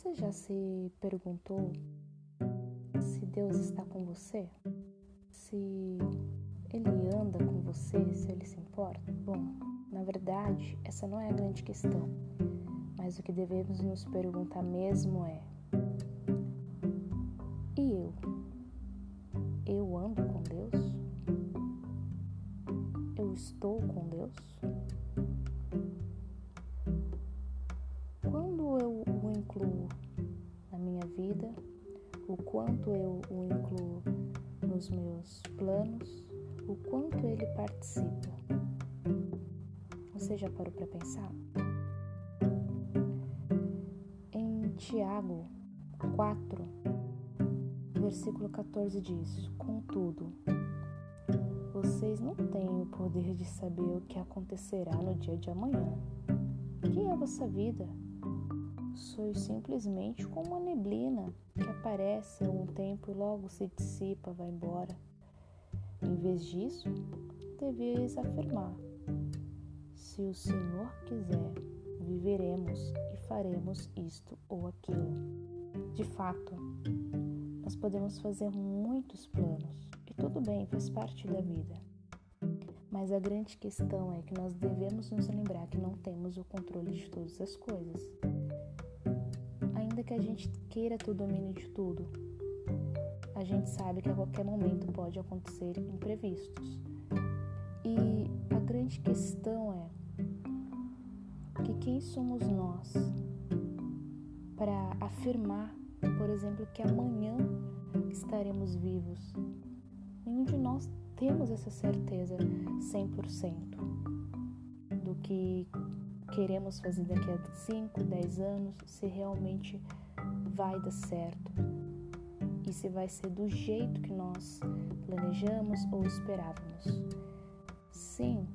Você já se perguntou se Deus está com você? Se Ele anda com você? Se Ele se importa? Bom, na verdade, essa não é a grande questão. Mas o que devemos nos perguntar mesmo é: e eu? 14 diz: Contudo, vocês não têm o poder de saber o que acontecerá no dia de amanhã. Que é a vossa vida? Sois simplesmente como uma neblina que aparece algum tempo e logo se dissipa, vai embora. Em vez disso, deveis afirmar: se o Senhor quiser, viveremos e faremos isto ou aquilo. De fato, nós podemos fazer muitos planos e tudo bem, faz parte da vida. Mas a grande questão é que nós devemos nos lembrar que não temos o controle de todas as coisas ainda que a gente queira ter o domínio de tudo, a gente sabe que a qualquer momento pode acontecer imprevistos. E a grande questão é que quem somos nós para afirmar, por exemplo, que amanhã estaremos vivos? Nenhum de nós temos essa certeza 100% do que queremos fazer daqui a 5, 10 anos, se realmente vai dar certo e se vai ser do jeito que nós planejamos ou esperávamos. Sim,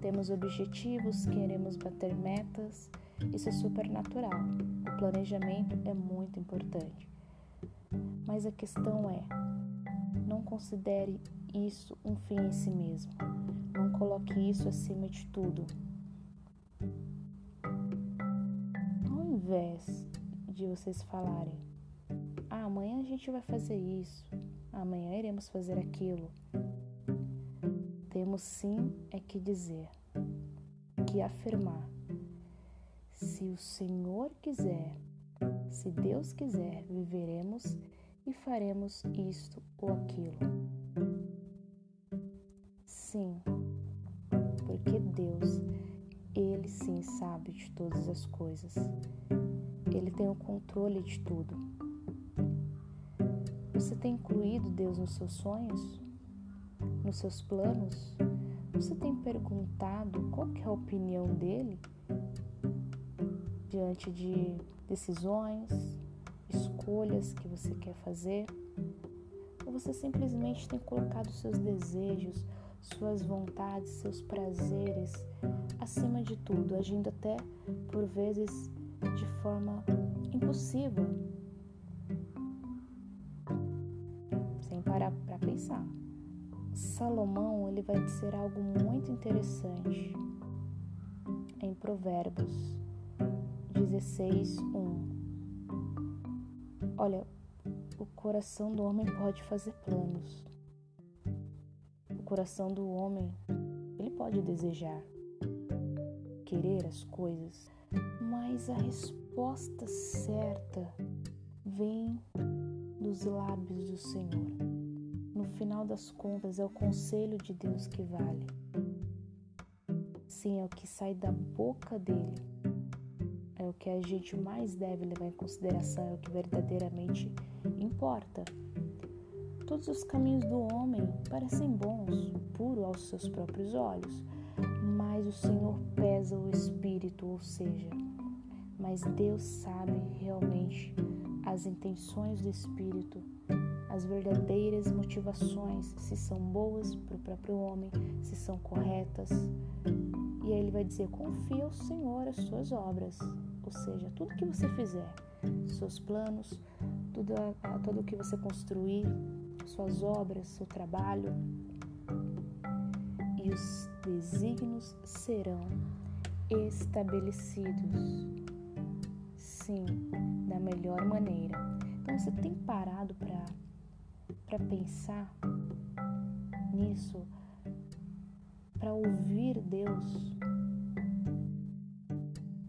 temos objetivos, queremos bater metas, isso é super natural. O planejamento é muito importante. Mas a questão é: não considere isso um fim em si mesmo. Não coloque isso acima de tudo. invés de vocês falarem, ah, amanhã a gente vai fazer isso, amanhã iremos fazer aquilo, temos sim é que dizer, que afirmar, se o Senhor quiser, se Deus quiser, viveremos e faremos isto ou aquilo. Sim, porque Deus, Ele sim sabe de todas as coisas. Ele tem o controle de tudo. Você tem incluído Deus nos seus sonhos? Nos seus planos? Você tem perguntado qual é a opinião dele diante de decisões, escolhas que você quer fazer? Ou você simplesmente tem colocado seus desejos, suas vontades, seus prazeres acima de tudo, agindo até por vezes de forma impossível, sem parar para pensar. Salomão ele vai dizer algo muito interessante em Provérbios 16, 1. Olha, o coração do homem pode fazer planos. O coração do homem, ele pode desejar, querer as coisas, mas a resposta certa vem dos lábios do Senhor. No final das contas, é o conselho de Deus que vale. Sim, é o que sai da boca dele. É o que a gente mais deve levar em consideração, é o que verdadeiramente importa. Todos os caminhos do homem parecem bons, puro aos seus próprios olhos, mas o Senhor pesa o espírito, ou seja, mas Deus sabe realmente as intenções do espírito, as verdadeiras motivações, se são boas para o próprio homem, se são corretas. E aí ele vai dizer: confia ao Senhor as suas obras, ou seja, tudo que você fizer, seus planos, tudo, tudo que você construir, suas obras, seu trabalho, e os desígnios serão estabelecidos assim da melhor maneira. Então você tem parado para para pensar nisso, para ouvir Deus,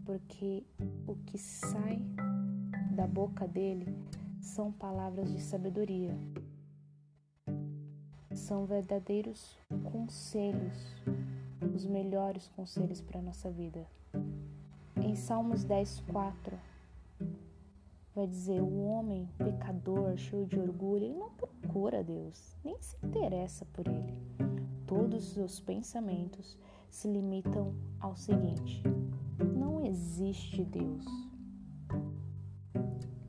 porque o que sai da boca dele são palavras de sabedoria, são verdadeiros conselhos, os melhores conselhos para a nossa vida. Em Salmos 10, 4, vai dizer: o homem pecador, cheio de orgulho, ele não procura Deus, nem se interessa por ele. Todos os seus pensamentos se limitam ao seguinte: não existe Deus.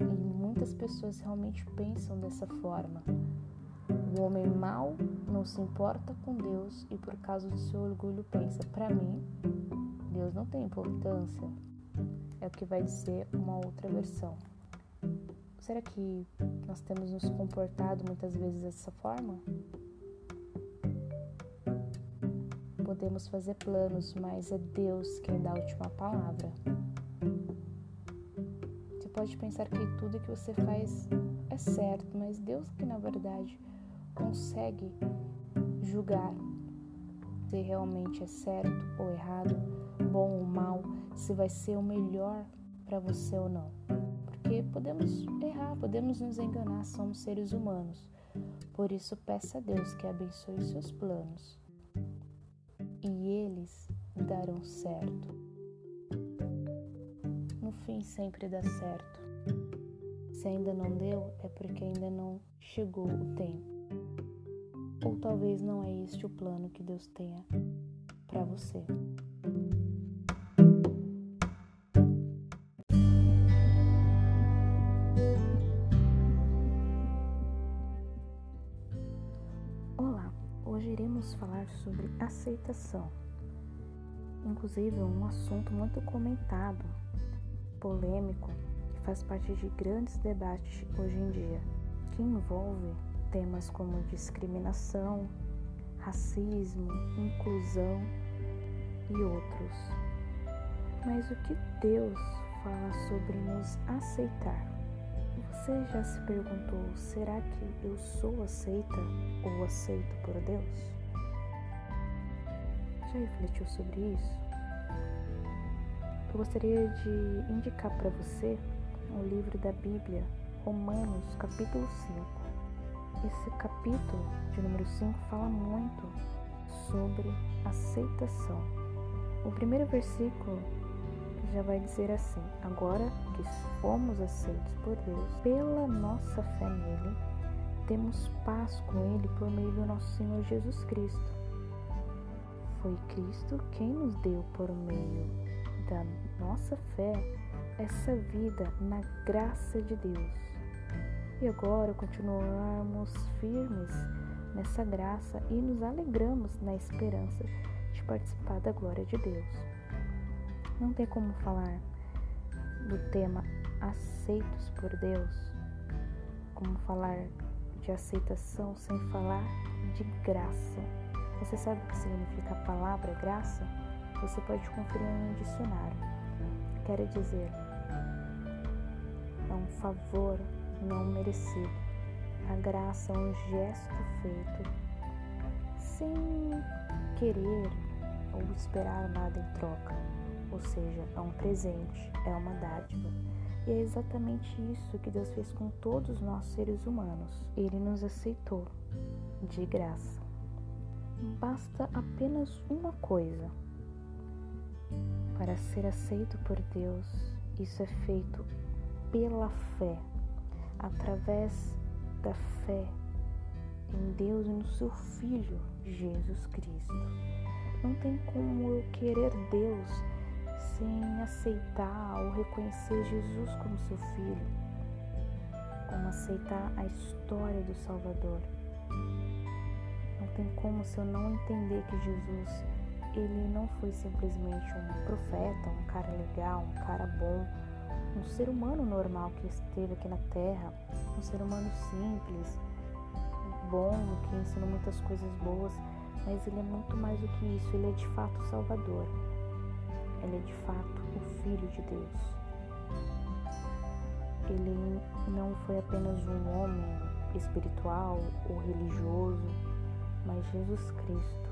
E muitas pessoas realmente pensam dessa forma. O homem mau não se importa com Deus e por causa do seu orgulho pensa: para mim, Deus não tem importância. É o que vai dizer uma outra versão. Será que nós temos nos comportado muitas vezes dessa forma? Podemos fazer planos, mas é Deus quem dá a última palavra. Você pode pensar que tudo que você faz é certo, mas Deus que na verdade consegue julgar se realmente é certo ou errado, bom ou mal, se vai ser o melhor para você ou não porque podemos errar, podemos nos enganar, somos seres humanos. Por isso, peça a Deus que abençoe seus planos e eles darão certo. No fim, sempre dá certo. Se ainda não deu, é porque ainda não chegou o tempo. Ou talvez não é este o plano que Deus tenha para você. Falar sobre aceitação. Inclusive, um assunto muito comentado, polêmico, que faz parte de grandes debates hoje em dia, que envolve temas como discriminação, racismo, inclusão e outros. Mas o que Deus fala sobre nos aceitar? Você já se perguntou: será que eu sou aceita ou aceito por Deus? Já refletiu sobre isso? Eu gostaria de indicar para você um livro da Bíblia, Romanos, capítulo 5. Esse capítulo de número 5 fala muito sobre aceitação. O primeiro versículo já vai dizer assim: Agora que fomos aceitos por Deus, pela nossa fé nele, temos paz com ele por meio do nosso Senhor Jesus Cristo foi Cristo quem nos deu por meio da nossa fé essa vida na graça de Deus. E agora continuamos firmes nessa graça e nos alegramos na esperança de participar da glória de Deus. Não tem como falar do tema aceitos por Deus, como falar de aceitação sem falar de graça. Você sabe o que significa a palavra graça? Você pode conferir em um dicionário. Quer dizer, é um favor não merecido. A graça é um gesto feito sem querer ou esperar nada em troca. Ou seja, é um presente, é uma dádiva. E é exatamente isso que Deus fez com todos nós seres humanos. Ele nos aceitou de graça basta apenas uma coisa. Para ser aceito por Deus, isso é feito pela fé, através da fé em Deus e no seu Filho Jesus Cristo. Não tem como eu querer Deus sem aceitar ou reconhecer Jesus como seu Filho, como aceitar a história do Salvador tem como se eu não entender que Jesus, ele não foi simplesmente um profeta, um cara legal, um cara bom, um ser humano normal que esteve aqui na Terra, um ser humano simples, bom, que ensinou muitas coisas boas, mas ele é muito mais do que isso, ele é de fato Salvador. Ele é de fato o Filho de Deus. ele não foi apenas um homem espiritual ou religioso, mas Jesus Cristo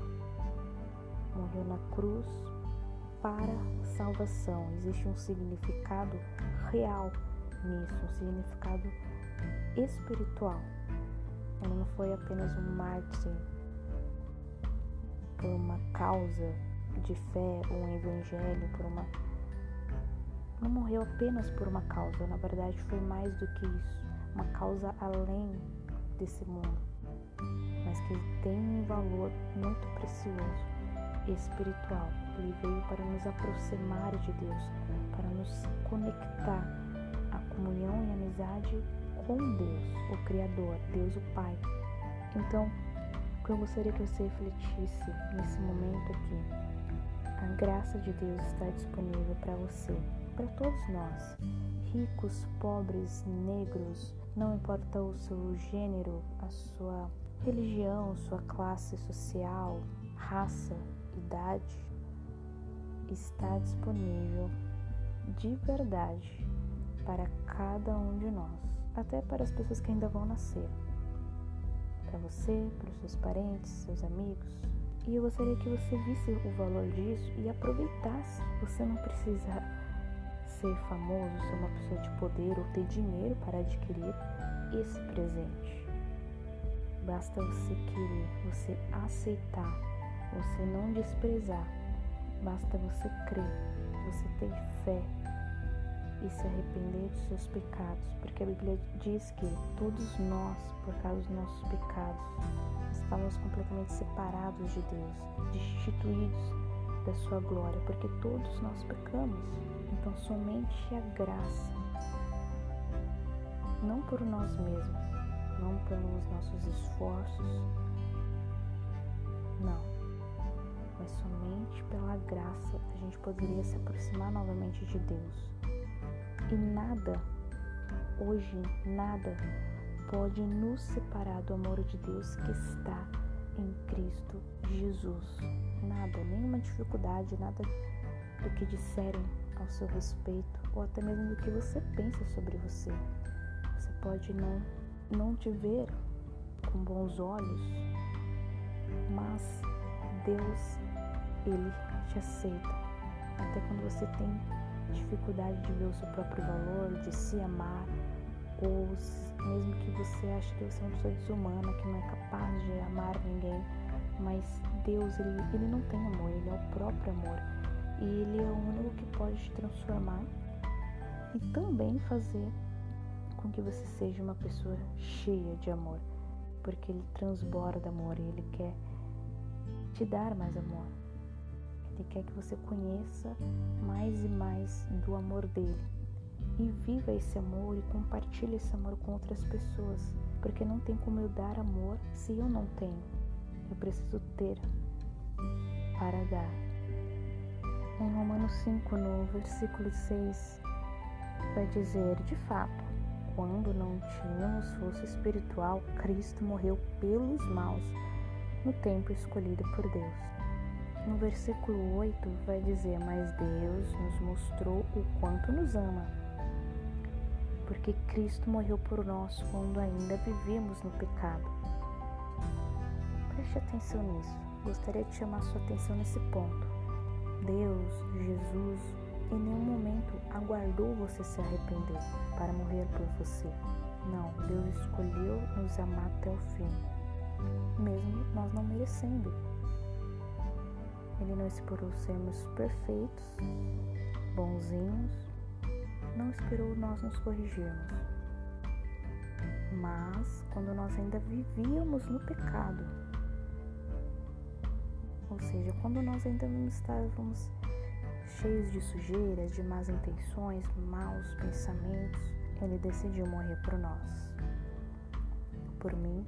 morreu na cruz para salvação. Existe um significado real nisso, um significado espiritual. Ele não foi apenas um mártir por uma causa de fé, um evangelho, por uma não morreu apenas por uma causa, na verdade foi mais do que isso, uma causa além desse mundo, mas que tem um valor muito precioso, espiritual. Ele veio para nos aproximar de Deus, para nos conectar à comunhão e amizade com Deus, o Criador, Deus o Pai. Então, o que eu gostaria que você refletisse nesse momento aqui, a graça de Deus está disponível para você para todos nós, ricos, pobres, negros, não importa o seu gênero, a sua religião, sua classe social, raça, idade, está disponível de verdade para cada um de nós, até para as pessoas que ainda vão nascer. Para você, para os seus parentes, seus amigos. E eu gostaria que você visse o valor disso e aproveitasse. Você não precisa ser famoso, ser uma pessoa de poder ou ter dinheiro para adquirir esse presente. Basta você querer, você aceitar, você não desprezar. Basta você crer, você ter fé e se arrepender dos seus pecados, porque a Bíblia diz que todos nós, por causa dos nossos pecados, estamos completamente separados de Deus, destituídos da sua glória, porque todos nós pecamos. Então, somente a graça, não por nós mesmos, não pelos nossos esforços, não, mas somente pela graça a gente poderia se aproximar novamente de Deus. E nada, hoje, nada pode nos separar do amor de Deus que está em Cristo Jesus. Nada, nenhuma dificuldade, nada do que disserem ao seu respeito ou até mesmo do que você pensa sobre você. Você pode não, não te ver com bons olhos, mas Deus, Ele te aceita. Até quando você tem dificuldade de ver o seu próprio valor, de se amar, ou mesmo que você ache que você é uma pessoa desumana, que não é capaz de amar ninguém, mas Deus, ele, ele não tem amor, ele é o próprio amor. E ele é o único que pode te transformar e também fazer com que você seja uma pessoa cheia de amor, porque ele transborda amor e ele quer te dar mais amor. Ele quer que você conheça mais e mais do amor dele e viva esse amor e compartilhe esse amor com outras pessoas, porque não tem como eu dar amor se eu não tenho. Eu preciso ter para dar. Em Romanos 5, no versículo 6, vai dizer: De fato, quando não tínhamos força espiritual, Cristo morreu pelos maus no tempo escolhido por Deus. No versículo 8 vai dizer: Mas Deus nos mostrou o quanto nos ama, porque Cristo morreu por nós quando ainda vivíamos no pecado. Preste atenção nisso. Gostaria de chamar sua atenção nesse ponto. Deus, Jesus, em nenhum momento aguardou você se arrepender para morrer por você. Não, Deus escolheu nos amar até o fim, mesmo nós não merecendo. Ele não esperou sermos perfeitos, bonzinhos, não esperou nós nos corrigirmos. Mas quando nós ainda vivíamos no pecado, ou seja, quando nós ainda não estávamos cheios de sujeiras, de más intenções, maus pensamentos, ele decidiu morrer por nós, por mim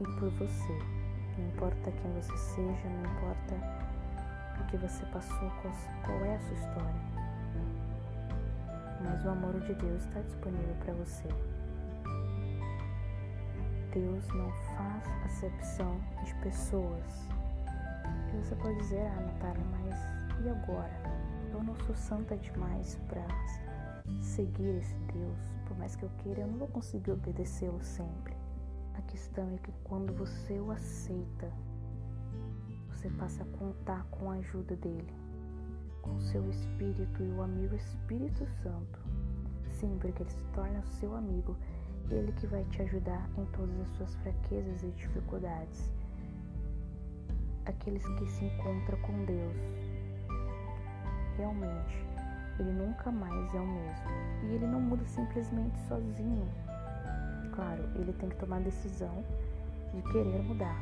e por você. Não importa quem você seja, não importa o que você passou, qual é a sua história. Mas o amor de Deus está disponível para você. Deus não faz acepção de pessoas. E você pode dizer, ah, Natália, mas e agora? Eu não sou santa demais para seguir esse Deus, por mais que eu queira, eu não vou conseguir obedecê-lo sempre. A questão é que quando você o aceita, você passa a contar com a ajuda dele, com seu espírito e o amigo Espírito Santo. Sim, porque ele se torna seu amigo, ele que vai te ajudar em todas as suas fraquezas e dificuldades. Aqueles que se encontram com Deus, realmente, ele nunca mais é o mesmo. E ele não muda simplesmente sozinho. Claro, ele tem que tomar a decisão de querer mudar,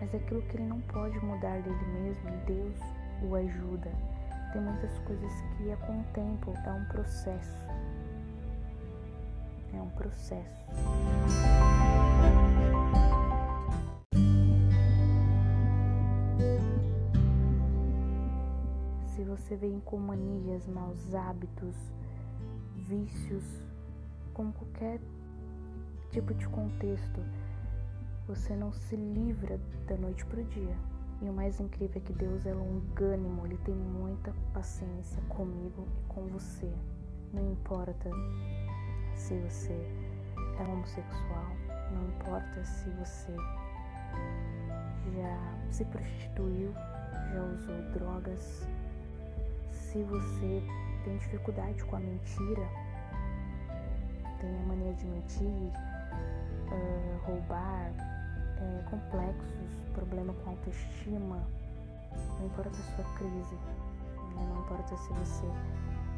mas é aquilo que ele não pode mudar dele mesmo, Deus o ajuda. Tem muitas coisas que é com o tempo, é um processo. É um processo. Se você vem com manias, maus hábitos, vícios, com qualquer tipo de contexto, você não se livra da noite para o dia. E o mais incrível é que Deus é longânimo, Ele tem muita paciência comigo e com você. Não importa se você é homossexual, não importa se você já se prostituiu, já usou drogas, se você tem dificuldade com a mentira, tem a mania de mentir, uh, roubar, é, complexos, problema com autoestima, não importa a sua crise, né? não importa se você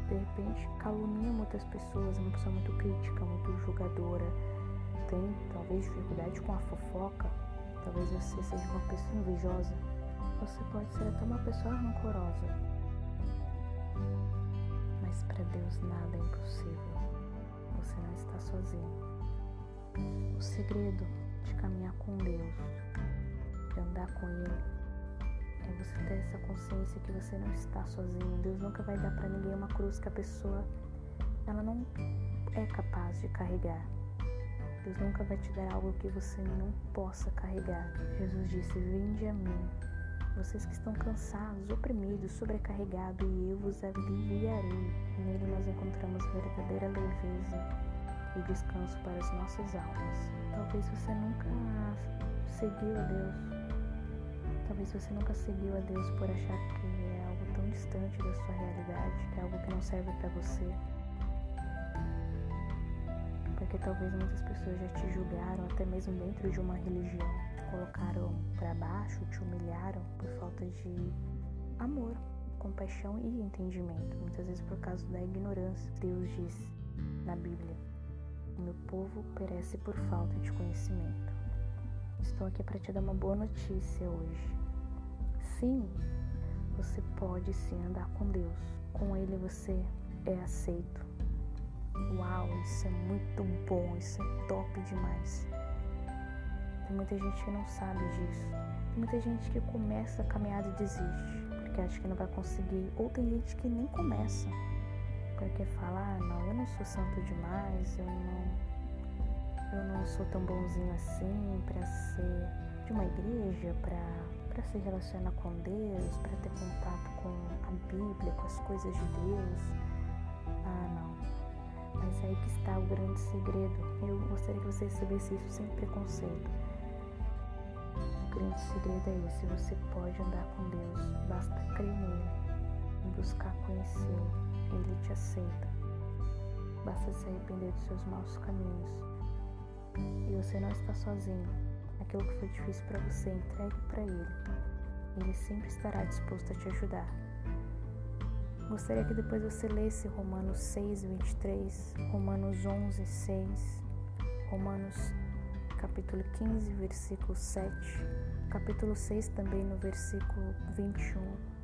de repente calunia muitas pessoas, é uma pessoa muito crítica, muito julgadora, tem talvez dificuldade com a fofoca, talvez você seja uma pessoa invejosa, você pode ser até uma pessoa rancorosa. Mas para Deus nada é impossível. Você não está sozinho. O segredo de caminhar com Deus, de andar com Ele, é você ter essa consciência que você não está sozinho. Deus nunca vai dar para ninguém uma cruz que a pessoa ela não é capaz de carregar. Deus nunca vai te dar algo que você não possa carregar. Jesus disse: Vinde a mim, vocês que estão cansados, oprimidos, sobrecarregados, e eu vos aliviarei. Nele nós encontramos verdadeira leveza e descanso para as nossas almas. Talvez você nunca seguiu a Deus. Talvez você nunca seguiu a Deus por achar que é algo tão distante da sua realidade, que é algo que não serve para você. Porque talvez muitas pessoas já te julgaram, até mesmo dentro de uma religião. Colocaram para baixo, te humilharam por falta de amor, compaixão e entendimento. Muitas vezes por causa da ignorância. Deus diz na Bíblia meu povo perece por falta de conhecimento. Estou aqui para te dar uma boa notícia hoje. Sim, você pode sim andar com Deus. Com Ele você é aceito. Uau, isso é muito bom, isso é top demais. Tem muita gente que não sabe disso. Tem muita gente que começa a caminhada e desiste, porque acha que não vai conseguir. Ou tem gente que nem começa porque fala, ah, não, eu não sou santo demais, eu não, eu não sou tão bonzinho assim para ser de uma igreja, para se relacionar com Deus, para ter contato com a Bíblia, com as coisas de Deus. Ah, não. Mas é aí que está o grande segredo. Eu gostaria que você recebesse isso sem preconceito. O grande segredo é esse: você pode andar com Deus, basta crer nele e buscar conhecê-lo. Ele te aceita. Basta se arrepender dos seus maus caminhos. E você não está sozinho. Aquilo que foi difícil para você, entregue para Ele. Ele sempre estará disposto a te ajudar. Gostaria que depois você lesse Romanos 6, 23, Romanos 11, 6, Romanos capítulo 15, versículo 7, capítulo 6 também no versículo 21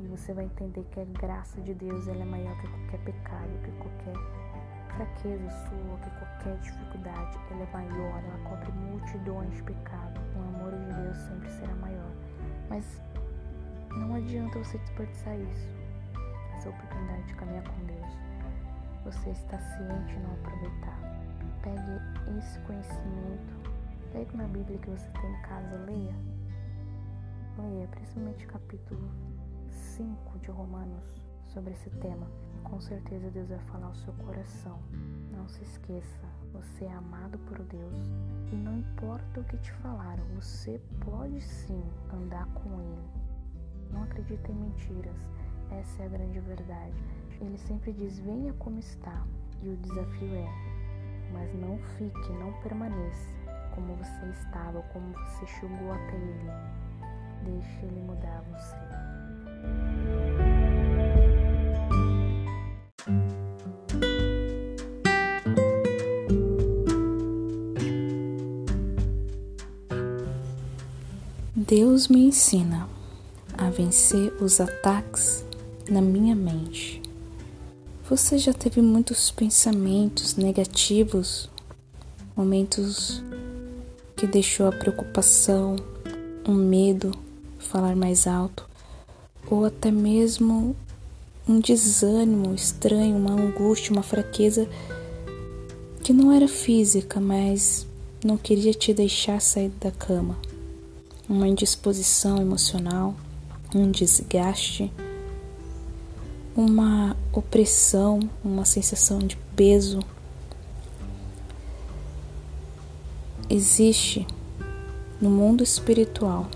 e você vai entender que a graça de Deus ela é maior que qualquer pecado, que qualquer fraqueza sua, que qualquer dificuldade. Ela é maior, ela cobre multidões de pecados. O amor de Deus sempre será maior. Mas não adianta você desperdiçar isso, essa oportunidade de caminhar com Deus. Você está ciente e não aproveitar. Pegue esse conhecimento, pegue na Bíblia que você tem em casa, leia. Leia, principalmente capítulo 5 de Romanos, sobre esse tema. Com certeza Deus vai falar ao seu coração. Não se esqueça, você é amado por Deus e não importa o que te falaram, você pode sim andar com Ele. Não acredite em mentiras, essa é a grande verdade. Ele sempre diz: venha como está, e o desafio é: mas não fique, não permaneça como você estava, como você chegou até Ele. Deixe Ele mudar você. Deus me ensina a vencer os ataques na minha mente. Você já teve muitos pensamentos negativos, momentos que deixou a preocupação, um medo falar mais alto, ou até mesmo um desânimo estranho, uma angústia, uma fraqueza que não era física, mas não queria te deixar sair da cama uma indisposição emocional, um desgaste, uma opressão, uma sensação de peso. Existe no mundo espiritual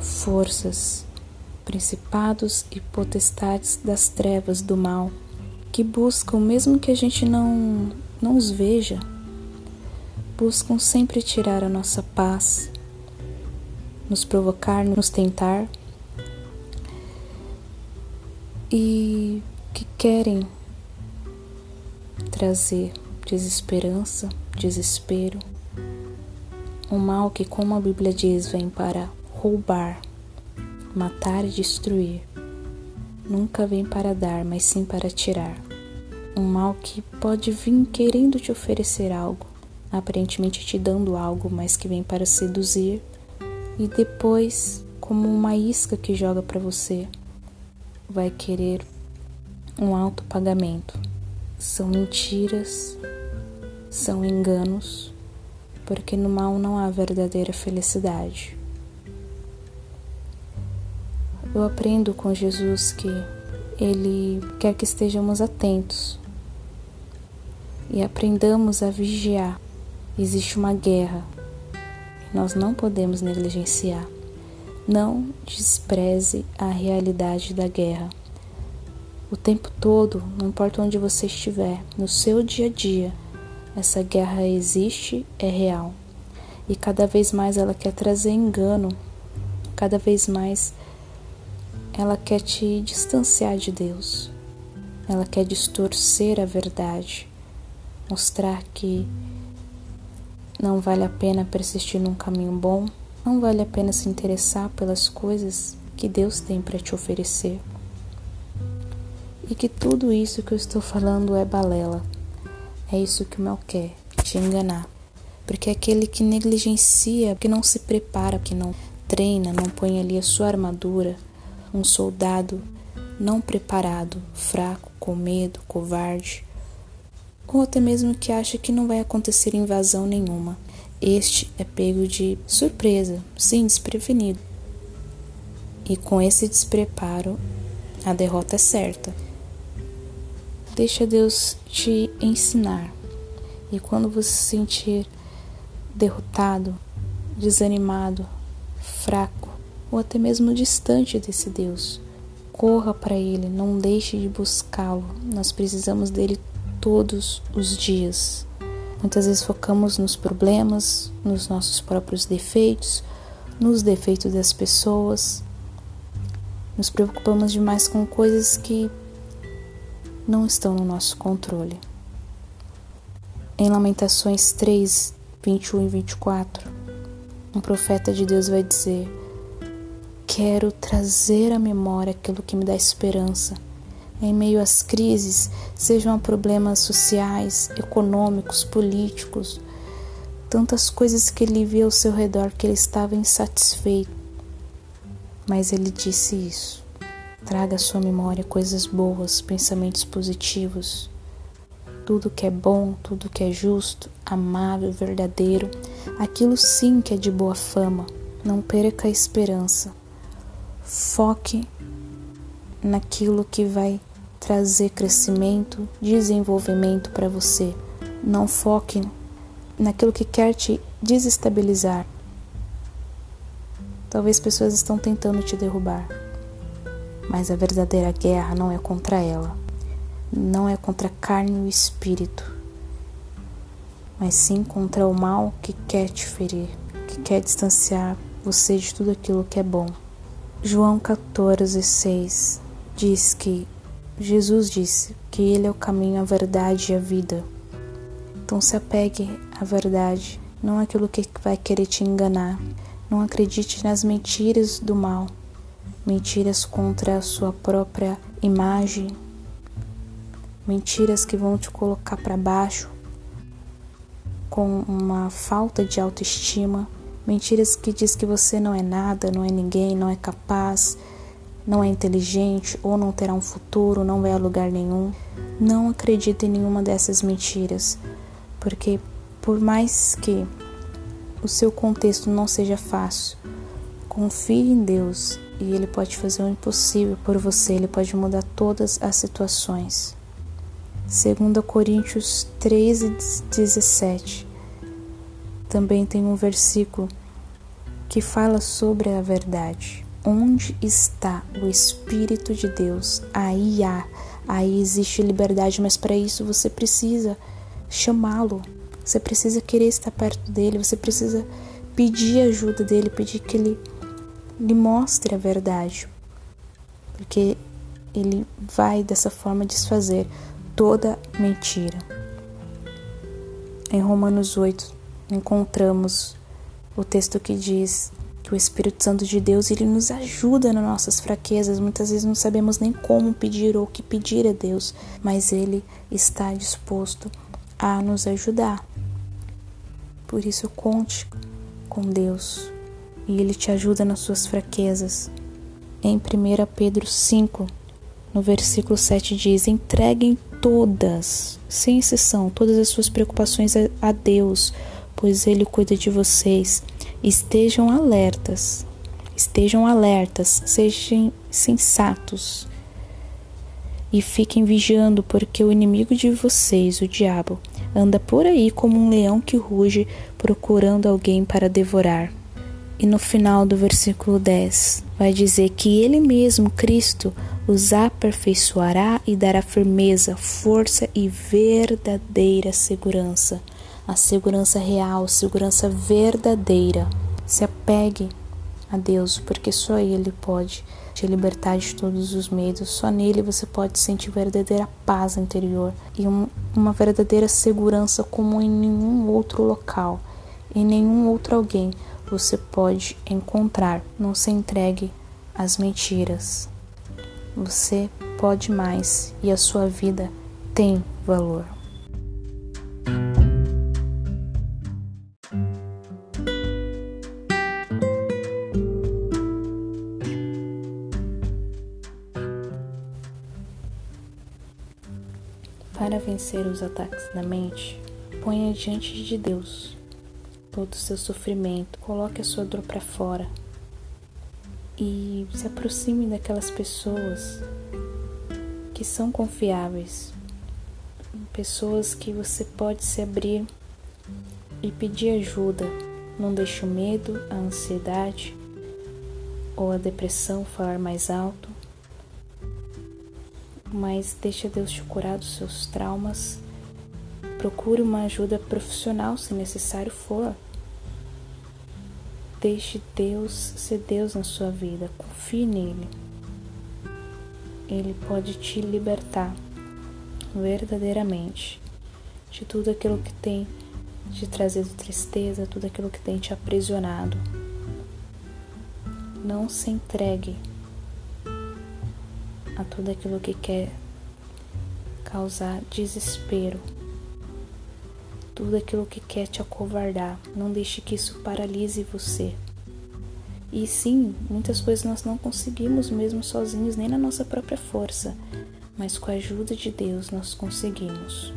forças, principados e potestades das trevas do mal que buscam, mesmo que a gente não, não os veja, buscam sempre tirar a nossa paz, nos provocar, nos tentar e que querem trazer desesperança, desespero, um mal que, como a Bíblia diz, vem para roubar, matar e destruir. Nunca vem para dar, mas sim para tirar. Um mal que pode vir querendo te oferecer algo, aparentemente te dando algo, mas que vem para seduzir e depois, como uma isca que joga para você, vai querer um alto pagamento. São mentiras, são enganos, porque no mal não há verdadeira felicidade. Eu aprendo com Jesus que Ele quer que estejamos atentos e aprendamos a vigiar. Existe uma guerra nós não podemos negligenciar. Não despreze a realidade da guerra. O tempo todo, não importa onde você estiver, no seu dia a dia, essa guerra existe, é real. E cada vez mais ela quer trazer engano, cada vez mais ela quer te distanciar de Deus. Ela quer distorcer a verdade, mostrar que não vale a pena persistir num caminho bom, não vale a pena se interessar pelas coisas que Deus tem para te oferecer. E que tudo isso que eu estou falando é balela. É isso que o mal quer, te enganar. Porque é aquele que negligencia, que não se prepara, que não treina, não põe ali a sua armadura, um soldado não preparado, fraco, com medo, covarde, ou até mesmo que acha que não vai acontecer invasão nenhuma. Este é pego de surpresa, sim, desprevenido. E com esse despreparo, a derrota é certa. Deixa Deus te ensinar. E quando você se sentir derrotado, desanimado, fraco ou até mesmo distante desse Deus, corra para Ele, não deixe de buscá-lo. Nós precisamos dele todos os dias. Muitas vezes focamos nos problemas, nos nossos próprios defeitos, nos defeitos das pessoas. Nos preocupamos demais com coisas que não estão no nosso controle. Em Lamentações 3, 21 e 24, um profeta de Deus vai dizer: Quero trazer à memória aquilo que me dá esperança em meio às crises, sejam problemas sociais, econômicos, políticos, tantas coisas que ele via ao seu redor que ele estava insatisfeito. Mas ele disse isso. Traga à sua memória coisas boas, pensamentos positivos, tudo que é bom, tudo que é justo, amável, verdadeiro, aquilo sim que é de boa fama. Não perca a esperança. Foque naquilo que vai trazer crescimento, desenvolvimento para você. Não foque naquilo que quer te desestabilizar. Talvez pessoas estão tentando te derrubar, mas a verdadeira guerra não é contra ela, não é contra a carne e o espírito, mas sim contra o mal que quer te ferir, que quer distanciar você de tudo aquilo que é bom. João 14, 6 diz que Jesus disse que Ele é o caminho, a verdade e a vida. Então se apegue à verdade, não aquilo que vai querer te enganar. Não acredite nas mentiras do mal, mentiras contra a sua própria imagem, mentiras que vão te colocar para baixo com uma falta de autoestima, mentiras que diz que você não é nada, não é ninguém, não é capaz, não é inteligente ou não terá um futuro, não vai a lugar nenhum. Não acredite em nenhuma dessas mentiras, porque por mais que o seu contexto não seja fácil, confie em Deus e Ele pode fazer o impossível por você, Ele pode mudar todas as situações. 2 Coríntios 13, 17 também tem um versículo que fala sobre a verdade. Onde está o Espírito de Deus? Aí há, aí existe liberdade, mas para isso você precisa chamá-lo, você precisa querer estar perto dele, você precisa pedir ajuda dele, pedir que ele lhe mostre a verdade, porque ele vai dessa forma desfazer toda mentira. Em Romanos 8 encontramos o texto que diz que o Espírito Santo de Deus ele nos ajuda nas nossas fraquezas. Muitas vezes não sabemos nem como pedir ou o que pedir a Deus, mas ele está disposto a nos ajudar. Por isso conte com Deus e ele te ajuda nas suas fraquezas. Em 1 Pedro 5, no versículo 7 diz: "Entreguem todas, sem exceção, todas as suas preocupações a Deus, pois ele cuida de vocês." Estejam alertas, estejam alertas, sejam sensatos e fiquem vigiando, porque o inimigo de vocês, o diabo, anda por aí como um leão que ruge, procurando alguém para devorar. E no final do versículo 10 vai dizer que ele mesmo, Cristo, os aperfeiçoará e dará firmeza, força e verdadeira segurança a segurança real, segurança verdadeira. Se apegue a Deus, porque só Ele pode te libertar de todos os medos. Só nele você pode sentir verdadeira paz interior e um, uma verdadeira segurança como em nenhum outro local, em nenhum outro alguém você pode encontrar. Não se entregue às mentiras. Você pode mais e a sua vida tem valor. Para vencer os ataques da mente, ponha diante de Deus todo o seu sofrimento, coloque a sua dor para fora e se aproxime daquelas pessoas que são confiáveis, pessoas que você pode se abrir e pedir ajuda. Não deixe o medo, a ansiedade ou a depressão falar mais alto mas deixa Deus te curar dos seus traumas. Procure uma ajuda profissional se necessário for. Deixe Deus ser Deus na sua vida, confie nele. Ele pode te libertar verdadeiramente de tudo aquilo que tem te trazido tristeza, tudo aquilo que tem te aprisionado. Não se entregue a tudo aquilo que quer causar desespero, tudo aquilo que quer te acovardar. Não deixe que isso paralise você. E sim, muitas coisas nós não conseguimos mesmo sozinhos, nem na nossa própria força, mas com a ajuda de Deus nós conseguimos.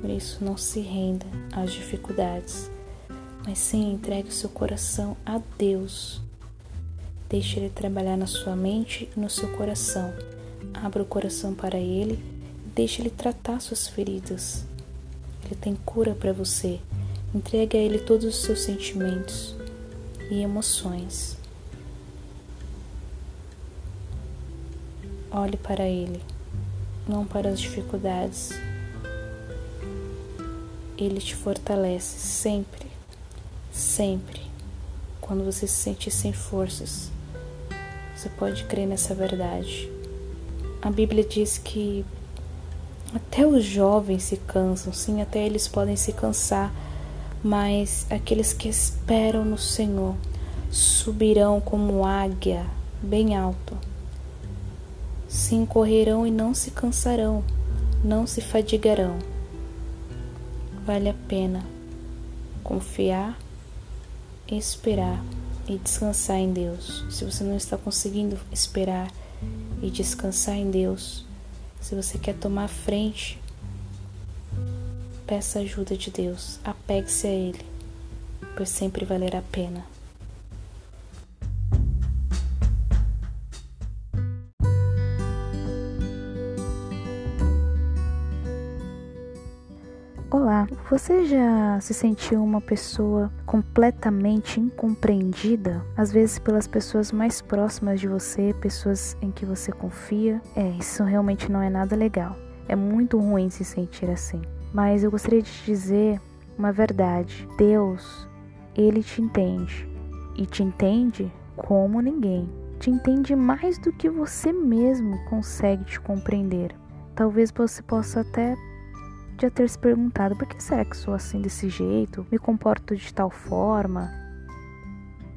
Por isso, não se renda às dificuldades, mas sim entregue o seu coração a Deus Deixe Ele trabalhar na sua mente e no seu coração. Abra o coração para Ele e deixe Ele tratar suas feridas. Ele tem cura para você. Entregue a Ele todos os seus sentimentos e emoções. Olhe para Ele, não para as dificuldades. Ele te fortalece sempre, sempre. Quando você se sentir sem forças, você pode crer nessa verdade. A Bíblia diz que até os jovens se cansam, sim, até eles podem se cansar, mas aqueles que esperam no Senhor subirão como águia bem alto. Sim, correrão e não se cansarão, não se fadigarão. Vale a pena confiar, esperar e descansar em Deus. Se você não está conseguindo esperar e descansar em Deus, se você quer tomar frente, peça ajuda de Deus, apegue-se a Ele, pois sempre valerá a pena. Você já se sentiu uma pessoa completamente incompreendida? Às vezes pelas pessoas mais próximas de você, pessoas em que você confia? É, isso realmente não é nada legal. É muito ruim se sentir assim. Mas eu gostaria de te dizer uma verdade. Deus, ele te entende e te entende como ninguém. Te entende mais do que você mesmo consegue te compreender. Talvez você possa até já ter se perguntado por que será que sou assim desse jeito, me comporto de tal forma,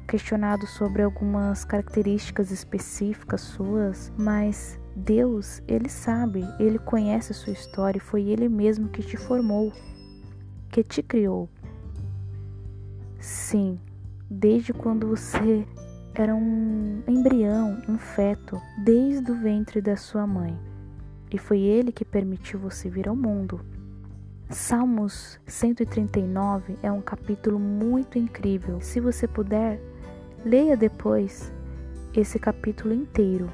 questionado sobre algumas características específicas suas, mas Deus, ele sabe, ele conhece a sua história foi ele mesmo que te formou, que te criou. Sim, desde quando você era um embrião, um feto, desde o ventre da sua mãe. E foi ele que permitiu você vir ao mundo. Salmos 139 é um capítulo muito incrível. Se você puder, leia depois esse capítulo inteiro.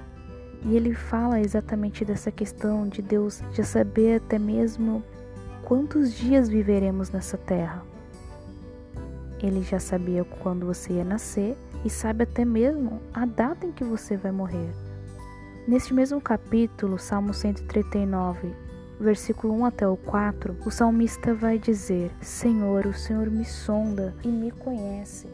E ele fala exatamente dessa questão de Deus já saber até mesmo quantos dias viveremos nessa terra. Ele já sabia quando você ia nascer e sabe até mesmo a data em que você vai morrer. Neste mesmo capítulo, Salmo 139, versículo 1 até o 4, o salmista vai dizer: Senhor, o Senhor me sonda e me conhece.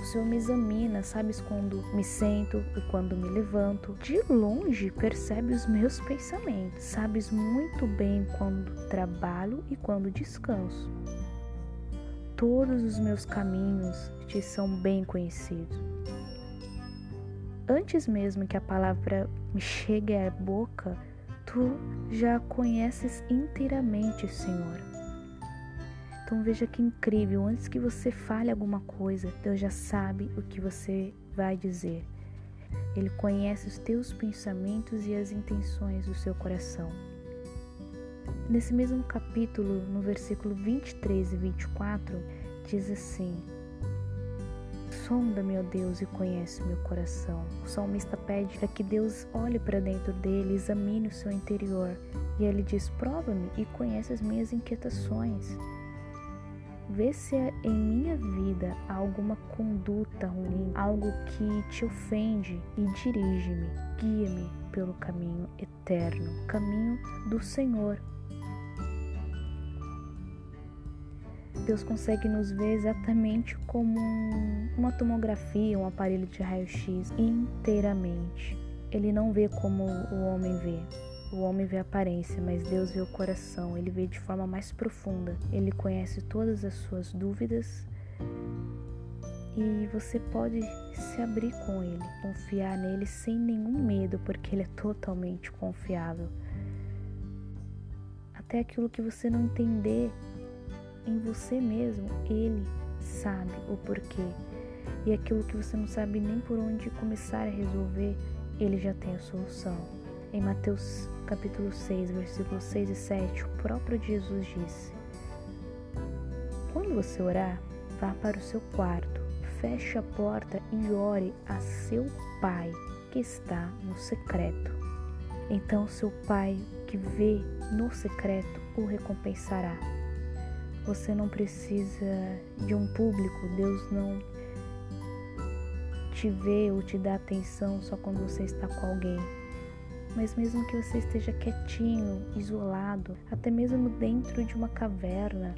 O Senhor me examina, sabes quando me sento e quando me levanto. De longe percebe os meus pensamentos, sabes muito bem quando trabalho e quando descanso. Todos os meus caminhos te são bem conhecidos. Antes mesmo que a palavra me chegue à boca, tu já conheces inteiramente, Senhor. Então veja que incrível, antes que você fale alguma coisa, Deus já sabe o que você vai dizer. Ele conhece os teus pensamentos e as intenções do seu coração. Nesse mesmo capítulo, no versículo 23 e 24, diz assim: Sonda, meu Deus, e conhece meu coração. O salmista pede para que Deus olhe para dentro dele, examine o seu interior. E ele diz: Prova-me e conhece as minhas inquietações. Vê se em minha vida há alguma conduta ruim, algo que te ofende e dirige-me, guia-me pelo caminho eterno, caminho do Senhor. Deus consegue nos ver exatamente como uma tomografia, um aparelho de raio-x inteiramente. Ele não vê como o homem vê. O homem vê a aparência, mas Deus vê o coração, ele vê de forma mais profunda. Ele conhece todas as suas dúvidas e você pode se abrir com ele, confiar nele sem nenhum medo, porque ele é totalmente confiável. Até aquilo que você não entender, em você mesmo, Ele sabe o porquê. E aquilo que você não sabe nem por onde começar a resolver, Ele já tem a solução. Em Mateus capítulo 6, versículos 6 e 7, o próprio Jesus disse: Quando você orar, vá para o seu quarto, feche a porta e ore a seu pai que está no secreto. Então seu pai que vê no secreto o recompensará. Você não precisa de um público, Deus não te vê ou te dá atenção só quando você está com alguém. Mas mesmo que você esteja quietinho, isolado, até mesmo dentro de uma caverna,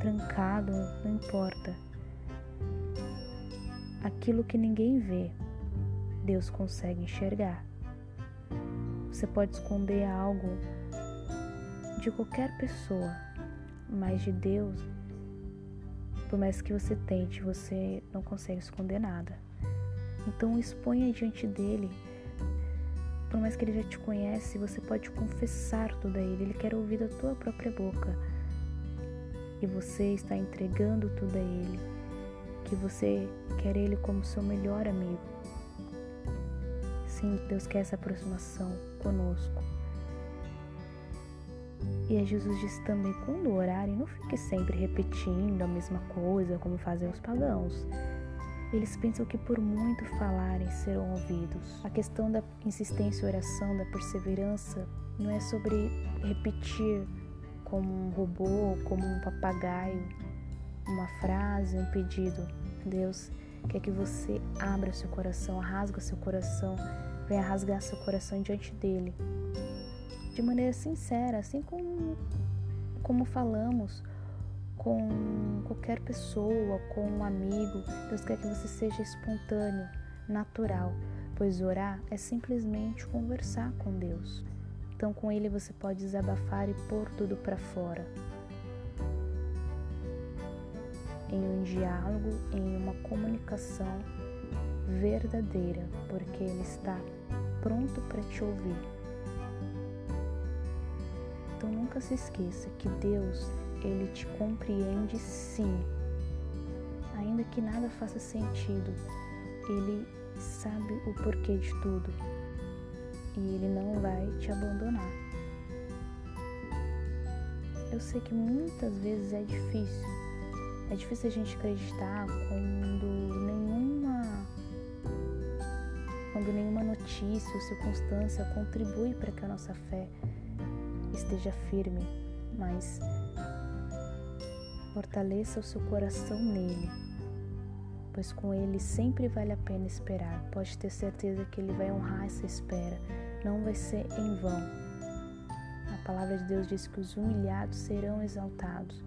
trancado, não importa. Aquilo que ninguém vê, Deus consegue enxergar. Você pode esconder algo de qualquer pessoa, mas de Deus, por mais que você tente, você não consegue esconder nada. Então exponha diante dele. Por mais que ele já te conhece, você pode confessar tudo a ele. Ele quer ouvir da tua própria boca. E você está entregando tudo a ele. Que você quer ele como seu melhor amigo. Sim, Deus quer essa aproximação conosco. E Jesus disse também: quando orarem, não fique sempre repetindo a mesma coisa como fazem os pagãos. Eles pensam que por muito falarem serão ouvidos. A questão da insistência e oração, da perseverança, não é sobre repetir como um robô, como um papagaio, uma frase, um pedido. Deus quer que você abra seu coração, rasga seu coração, venha rasgar seu coração diante dele. De maneira sincera, assim como, como falamos com qualquer pessoa, com um amigo. Deus quer que você seja espontâneo, natural, pois orar é simplesmente conversar com Deus. Então, com Ele você pode desabafar e pôr tudo para fora. Em um diálogo, em uma comunicação verdadeira, porque Ele está pronto para te ouvir. Então, nunca se esqueça que Deus ele te compreende sim. Ainda que nada faça sentido, ele sabe o porquê de tudo e ele não vai te abandonar. Eu sei que muitas vezes é difícil. É difícil a gente acreditar quando nenhuma quando nenhuma notícia ou circunstância contribui para que a nossa fé esteja firme, mas Fortaleça o seu coração nele, pois com ele sempre vale a pena esperar. Pode ter certeza que ele vai honrar essa espera, não vai ser em vão. A palavra de Deus diz que os humilhados serão exaltados.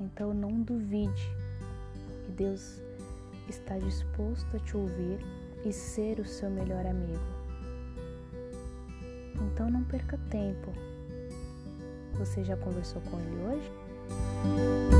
Então não duvide que Deus está disposto a te ouvir e ser o seu melhor amigo. Então não perca tempo você já conversou com ele hoje?